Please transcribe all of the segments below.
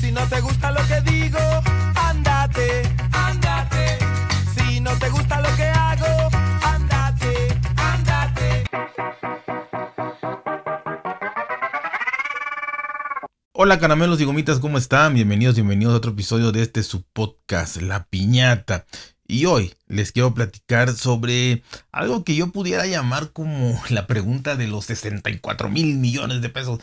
Si no te gusta lo que digo, ándate, ándate. Si no te gusta lo que hago, ándate, ándate. Hola caramelos y gomitas, ¿cómo están? Bienvenidos, bienvenidos a otro episodio de este su podcast, La Piñata. Y hoy les quiero platicar sobre algo que yo pudiera llamar como la pregunta de los 64 mil millones de pesos.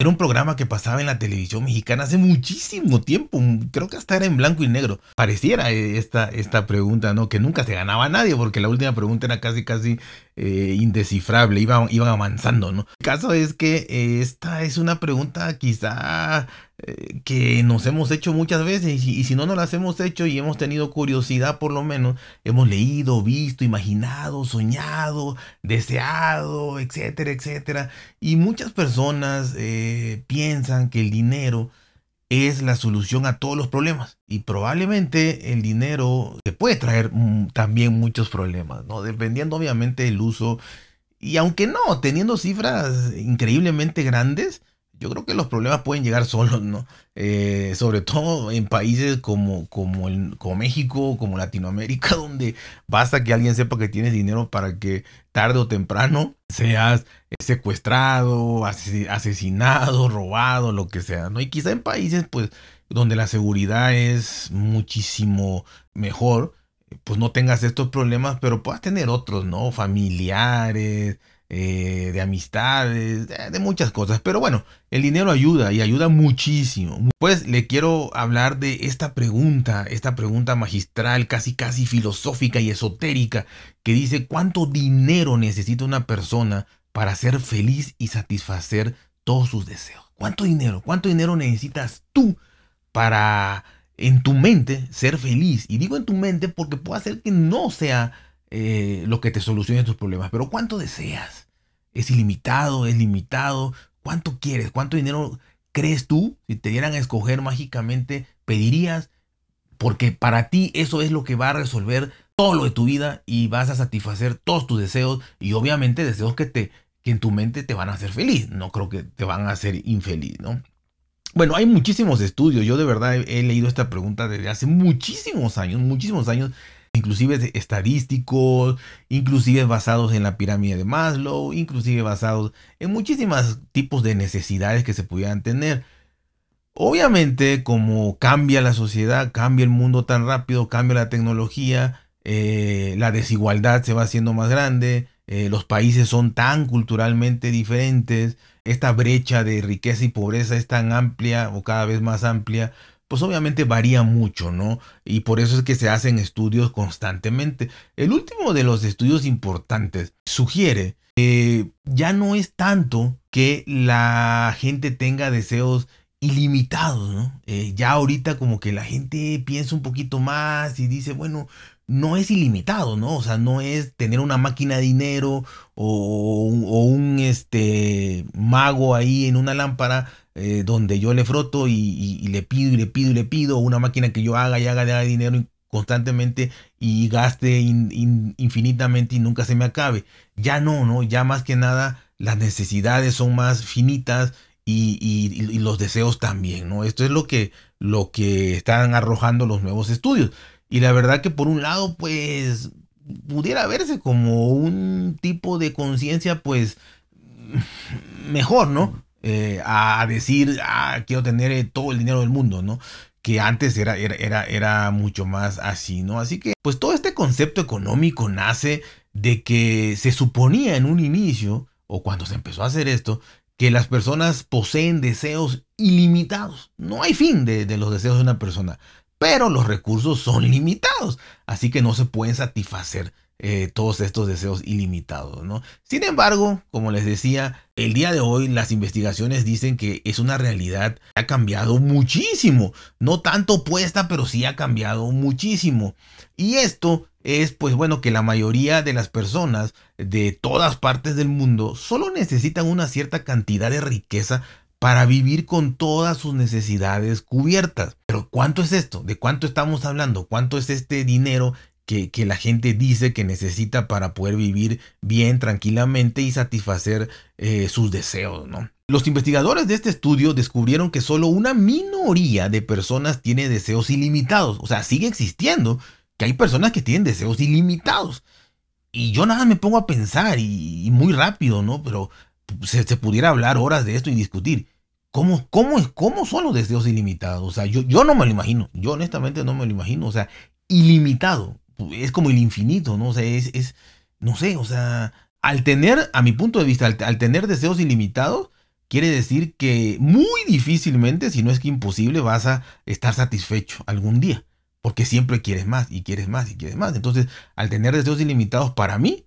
Era un programa que pasaba en la televisión mexicana hace muchísimo tiempo, creo que hasta era en blanco y negro. Pareciera eh, esta, esta pregunta, ¿no? Que nunca se ganaba nadie, porque la última pregunta era casi, casi eh, indescifrable, iban, iban avanzando, ¿no? El caso es que eh, esta es una pregunta quizá eh, que nos hemos hecho muchas veces y, si no nos las hemos hecho y hemos tenido curiosidad por lo menos, hemos leído, visto, imaginado, soñado, deseado, etcétera, etcétera. Y muchas personas eh, piensan que el dinero es la solución a todos los problemas y probablemente el dinero te puede traer mm, también muchos problemas, ¿no? Dependiendo obviamente del uso y aunque no, teniendo cifras increíblemente grandes, yo creo que los problemas pueden llegar solos, ¿no? Eh, sobre todo en países como, como, el, como México, como Latinoamérica, donde basta que alguien sepa que tienes dinero para que tarde o temprano seas secuestrado, asesinado, robado, lo que sea, ¿no? Y quizá en países, pues, donde la seguridad es muchísimo mejor, pues no tengas estos problemas, pero puedas tener otros, ¿no? Familiares, eh, de amistades, de, muchas cosas. Pero bueno, el dinero ayuda y ayuda muchísimo. Pues le quiero hablar de esta pregunta, esta pregunta magistral, casi casi filosófica y esotérica, que dice cuánto dinero necesita una persona para ser feliz y satisfacer todos sus deseos. ¿Cuánto dinero? ¿Cuánto dinero necesitas tú para en tu mente ser feliz? Y digo en tu mente porque puede ser que no sea eh, lo que te solucione tus problemas. Pero ¿cuánto deseas? ¿Es ilimitado? ¿Es limitado? ¿Cuánto quieres? ¿Cuánto dinero crees tú? Si te dieran a escoger mágicamente, pedirías. Porque para ti eso es lo que va a resolver todo lo de tu vida y vas a satisfacer todos tus deseos y obviamente deseos que te que en tu mente te van a hacer feliz, no creo que te van a hacer infeliz, ¿no? Bueno, hay muchísimos estudios, yo de verdad he, he leído esta pregunta desde hace muchísimos años, muchísimos años inclusive estadísticos, inclusive basados en la pirámide de Maslow, inclusive basados en muchísimos tipos de necesidades que se pudieran tener. Obviamente, como cambia la sociedad, cambia el mundo tan rápido, cambia la tecnología, eh, la desigualdad se va haciendo más grande, eh, los países son tan culturalmente diferentes, esta brecha de riqueza y pobreza es tan amplia o cada vez más amplia, pues obviamente varía mucho, ¿no? Y por eso es que se hacen estudios constantemente. El último de los estudios importantes sugiere que ya no es tanto que la gente tenga deseos ilimitados, ¿no? Eh, ya ahorita como que la gente piensa un poquito más y dice, bueno, no es ilimitado, ¿no? O sea, no es tener una máquina de dinero o, o un este, mago ahí en una lámpara eh, donde yo le froto y, le pido y le pido y le pido una máquina que yo haga y haga de dinero constantemente y gaste infinitamente y nunca se me acabe. Ya no, ¿no? Ya más que nada las necesidades son más finitas y, los deseos también, ¿no? Esto es lo que, lo que están arrojando los nuevos estudios. Y la verdad que por un lado, pues, pudiera verse como un tipo de conciencia, pues, mejor, ¿no? Eh, a decir, ah, quiero tener eh, todo el dinero del mundo, ¿no? Que antes era, era, era, mucho más así, ¿no? Así que, pues todo este concepto económico nace de que se suponía en un inicio, o cuando se empezó a hacer esto, que las personas poseen deseos ilimitados. No hay fin de, los deseos de una persona, pero los recursos son limitados, así que no se pueden satisfacer eh, todos estos deseos ilimitados, ¿no? Sin embargo, como les decía, el día de hoy las investigaciones dicen que es una realidad que ha cambiado muchísimo, no tanto opuesta, pero sí ha cambiado muchísimo. Y esto es, pues bueno, que la mayoría de las personas de todas partes del mundo solo necesitan una cierta cantidad de riqueza para vivir con todas sus necesidades cubiertas. Pero ¿cuánto es esto? ¿De cuánto estamos hablando? ¿Cuánto es este dinero que, la gente dice que necesita para poder vivir bien, tranquilamente y satisfacer eh, sus deseos, ¿no? Los investigadores de este estudio descubrieron que solo una minoría de personas tiene deseos ilimitados. O sea, sigue existiendo que hay personas que tienen deseos ilimitados. Y yo nada me pongo a pensar y, muy rápido, ¿no? Pero se, pudiera hablar horas de esto y discutir. ¿Cómo, cómo, ¿Cómo son los deseos ilimitados? O sea, yo, yo no me lo imagino. Yo honestamente no me lo imagino. O sea, ilimitado. Es como el infinito, ¿no? O sea, es, es no sé, o sea, al tener, a mi punto de vista, al tener deseos ilimitados, quiere decir que muy difícilmente, si no es que imposible, vas a estar satisfecho algún día. Porque siempre quieres más y quieres más y quieres más. Entonces, al tener deseos ilimitados para mí,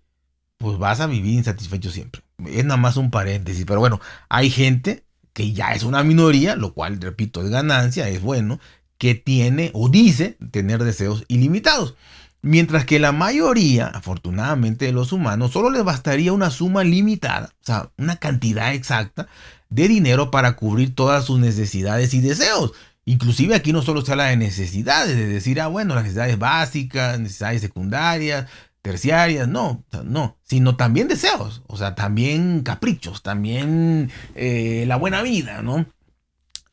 pues vas a vivir insatisfecho siempre. Es nada más un paréntesis. Pero bueno, hay gente que ya es una minoría, lo cual, repito, es ganancia, es bueno, que tiene o dice tener deseos ilimitados. Mientras que la mayoría, afortunadamente, de los humanos solo les bastaría una suma limitada, o sea, una cantidad exacta de dinero para cubrir todas sus necesidades y deseos. Inclusive aquí no solo se habla de necesidades, de decir, ah, bueno, las necesidades básicas, necesidades secundarias, terciarias, no, no, sino también deseos, o sea, también caprichos, también eh, la buena vida, ¿no?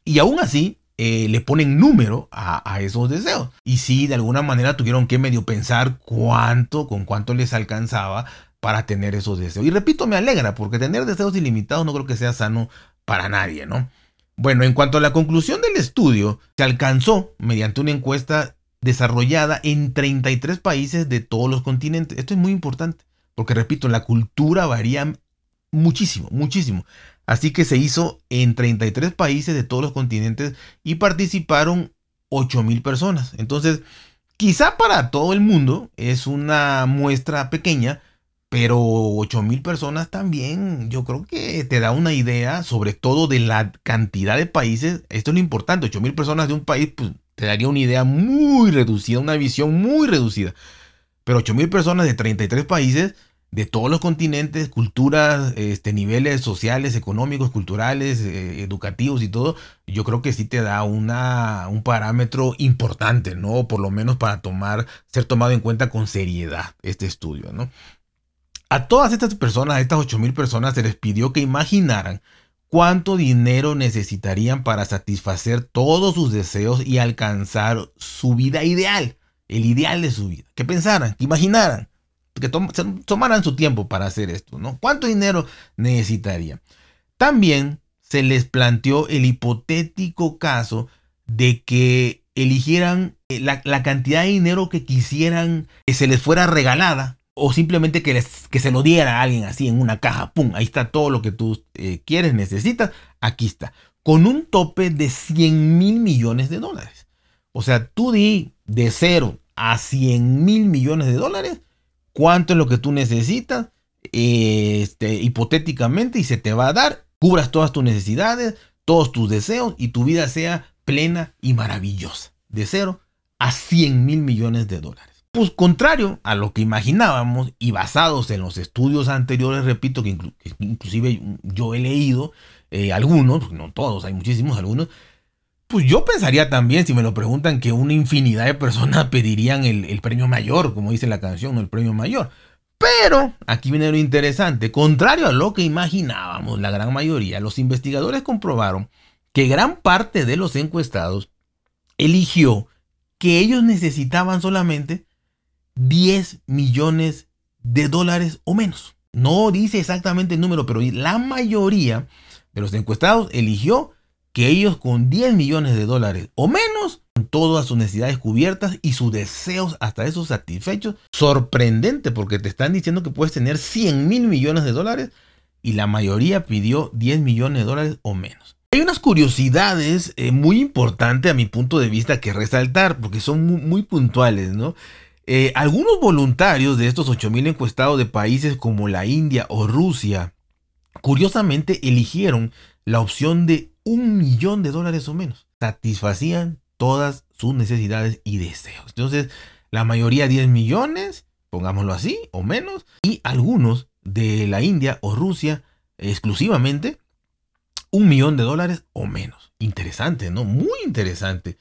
Y aún así, eh, le ponen número a, esos deseos. Y si de alguna manera tuvieron que medio pensar cuánto, con cuánto les alcanzaba para tener esos deseos. Y repito, me alegra, porque tener deseos ilimitados no creo que sea sano para nadie, ¿no? Bueno, en cuanto a la conclusión del estudio, se alcanzó mediante una encuesta desarrollada en 33 países de todos los continentes. Esto es muy importante, porque repito, la cultura varía muchísimo, muchísimo. Así que se hizo en 33 países de todos los continentes y participaron 8.000 personas. Entonces, quizá para todo el mundo es una muestra pequeña, pero 8.000 personas también yo creo que te da una idea sobre todo de la cantidad de países. Esto es lo importante, 8.000 personas de un país pues, te daría una idea muy reducida, una visión muy reducida. Pero 8.000 personas de 33 países de todos los continentes, culturas, este, niveles sociales, económicos, culturales, eh, educativos y todo, yo creo que sí te da una, un parámetro importante, ¿no? Por lo menos para tomar, ser tomado en cuenta con seriedad este estudio, ¿no? A todas estas personas, a estas 8000 personas, se les pidió que imaginaran cuánto dinero necesitarían para satisfacer todos sus deseos y alcanzar su vida ideal, el ideal de su vida. Que pensaran, que imaginaran que tomaran su tiempo para hacer esto, ¿no? ¿Cuánto dinero necesitaría? También se les planteó el hipotético caso de que eligieran eh, la, cantidad de dinero que quisieran que se les fuera regalada o simplemente que, les, que se lo diera a alguien así en una caja, ¡pum! Ahí está todo lo que tú eh, quieres, necesitas, aquí está, con un tope de 100 mil millones de dólares. O sea, tú di de cero a 100 mil millones de dólares cuánto es lo que tú necesitas, este, hipotéticamente, y se te va a dar, cubras todas tus necesidades, todos tus deseos, y tu vida sea plena y maravillosa, de cero a 100 mil millones de dólares. Pues contrario a lo que imaginábamos y basados en los estudios anteriores, repito que, inclusive yo he leído eh, algunos, no todos, hay muchísimos algunos, pues yo pensaría también, si me lo preguntan, que una infinidad de personas pedirían el, premio mayor, como dice la canción, ¿no? el premio mayor. Pero aquí viene lo interesante, contrario a lo que imaginábamos, la gran mayoría, los investigadores comprobaron que gran parte de los encuestados eligió que ellos necesitaban solamente 10 millones de dólares o menos. No dice exactamente el número, pero la mayoría de los encuestados eligió que ellos con 10 millones de dólares o menos, todas sus necesidades cubiertas y sus deseos hasta esos satisfechos, sorprendente porque te están diciendo que puedes tener 100 mil millones de dólares y la mayoría pidió 10 millones de dólares o menos. Hay unas curiosidades eh, muy importantes a mi punto de vista que resaltar porque son muy, puntuales. Eh, algunos voluntarios de estos 8 mil encuestados de países como la India o Rusia, curiosamente eligieron la opción de un millón de dólares o menos. Satisfacían todas sus necesidades y deseos. Entonces, la mayoría 10 millones, pongámoslo así, o menos, y algunos de la India o Rusia exclusivamente, un millón de dólares o menos. Interesante, ¿no? Muy interesante.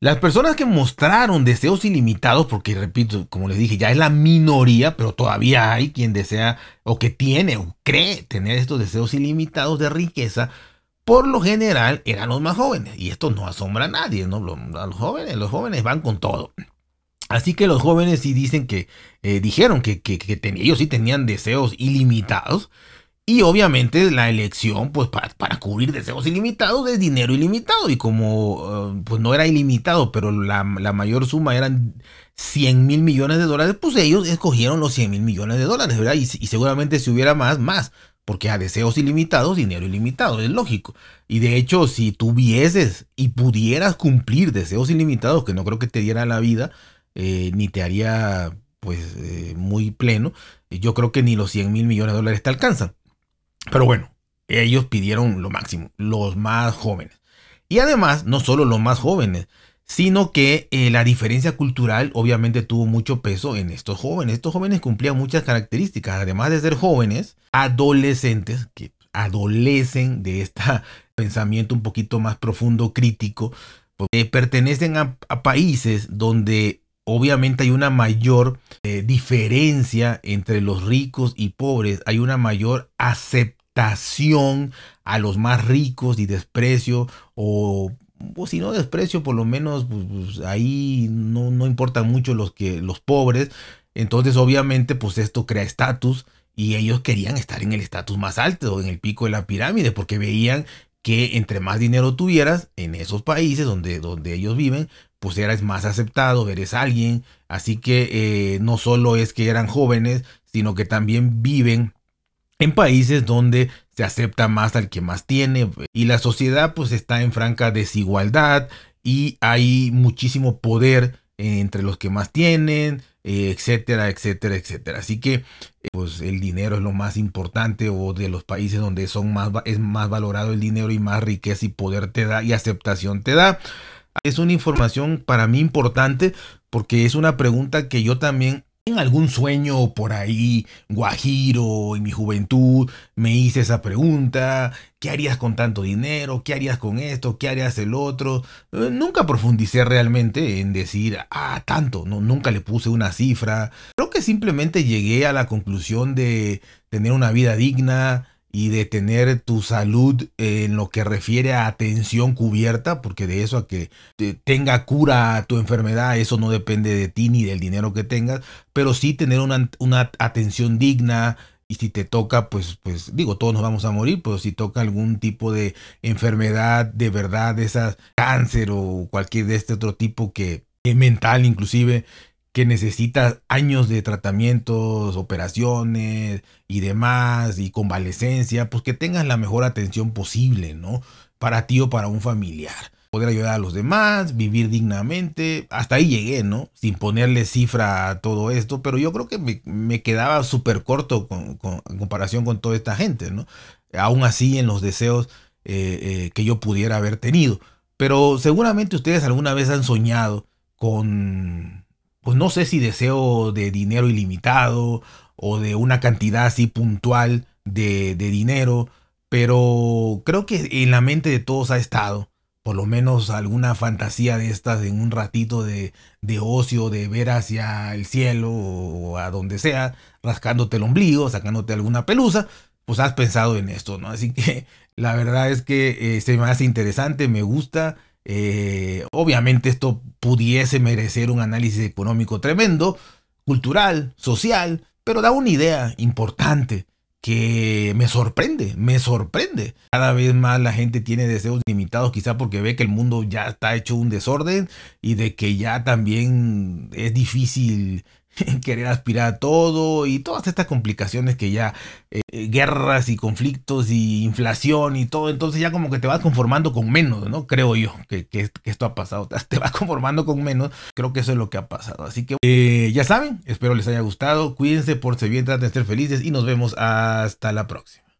Las personas que mostraron deseos ilimitados, porque repito, como les dije, ya es la minoría, pero todavía hay quien desea o que tiene o cree tener estos deseos ilimitados de riqueza, por lo general eran los más jóvenes. Y esto no asombra a nadie, ¿no? Los jóvenes, los jóvenes van con todo. Así que los jóvenes sí dicen que, eh, dijeron que, ellos sí tenían deseos ilimitados. Y obviamente la elección, pues para, cubrir deseos ilimitados, es dinero ilimitado. Y como eh, pues no era ilimitado, pero la, mayor suma eran 100 mil millones de dólares, pues ellos escogieron los 100 mil millones de dólares, ¿verdad? Y, y, seguramente si hubiera más, más. Porque a deseos ilimitados, dinero ilimitado, es lógico. Y de hecho, si tuvieses y pudieras cumplir deseos ilimitados, que no creo que te diera la vida, eh, ni te haría pues eh, muy pleno. Yo creo que ni los 100 mil millones de dólares te alcanzan. Pero bueno, ellos pidieron lo máximo, los más jóvenes. Y además, no solo los más jóvenes, sino que eh, la diferencia cultural obviamente tuvo mucho peso en estos jóvenes. Estos jóvenes cumplían muchas características, además de ser jóvenes, adolescentes, que adolecen de este pensamiento un poquito más profundo, crítico, porque pertenecen a países donde obviamente hay una mayor eh, diferencia entre los ricos y pobres, hay una mayor aceptación a los más ricos y desprecio o si no desprecio por lo menos pues, pues, ahí no, no importan mucho los que los pobres. Entonces obviamente pues esto crea estatus y ellos querían estar en el estatus más alto en el pico de la pirámide porque veían que entre más dinero tuvieras en esos países donde, donde ellos viven, pues eres más aceptado, eres alguien. Así que eh, no solo es que eran jóvenes, sino que también viven en países donde se acepta más al que más tiene y la sociedad pues está en franca desigualdad y hay muchísimo poder entre los que más tienen, etcétera, etcétera, etcétera. Así que pues el dinero es lo más importante o de los países donde son más es más valorado el dinero y más riqueza y poder te da y aceptación te da. Es una información para mí importante porque es una pregunta que yo también en algún sueño por ahí, guajiro, en mi juventud, me hice esa pregunta, ¿qué harías con tanto dinero? ¿Qué harías con esto? ¿Qué harías el otro? Eh, nunca profundicé realmente en decir, ah, tanto, no, nunca le puse una cifra. Creo que simplemente llegué a la conclusión de tener una vida digna, y de tener tu salud en lo que refiere a atención cubierta, porque de eso a que tenga cura tu enfermedad, eso no depende de ti ni del dinero que tengas, pero sí tener una, atención digna, y si te toca, pues, pues digo, todos nos vamos a morir, pero si toca algún tipo de enfermedad de verdad, de esas cáncer o cualquier de este otro tipo que, que mental inclusive, que necesitas años de tratamientos, operaciones y demás, y convalecencia, pues que tengas la mejor atención posible, ¿no? Para ti o para un familiar. Poder ayudar a los demás, vivir dignamente. Hasta ahí llegué, ¿no? Sin ponerle cifra a todo esto, pero yo creo que me, quedaba súper corto con, en comparación con toda esta gente, ¿no? Aún así en los deseos eh, eh, que yo pudiera haber tenido. Pero seguramente ustedes alguna vez han soñado con pues no sé si deseo de dinero ilimitado o de una cantidad así puntual de, dinero, pero creo que en la mente de todos ha estado por lo menos alguna fantasía de estas en un ratito de, de, ocio, de ver hacia el cielo o a donde sea, rascándote el ombligo, sacándote alguna pelusa, pues has pensado en esto, ¿no? Así que la verdad es que eh, se me hace interesante, me gusta eh, obviamente esto pudiese merecer un análisis económico tremendo, cultural, social, pero da una idea importante que me sorprende, me sorprende. Cada vez más la gente tiene deseos limitados, quizá porque ve que el mundo ya está hecho un desorden y de que ya también es difícil querer aspirar a todo y todas estas complicaciones que ya eh, guerras y conflictos y inflación y todo, entonces ya como que te vas conformando con menos, ¿no? Creo yo que, esto ha pasado, te vas conformando con menos, creo que eso es lo que ha pasado. Así que eh, ya saben, espero les haya gustado, cuídense, por bien, traten de ser felices y nos vemos hasta la próxima.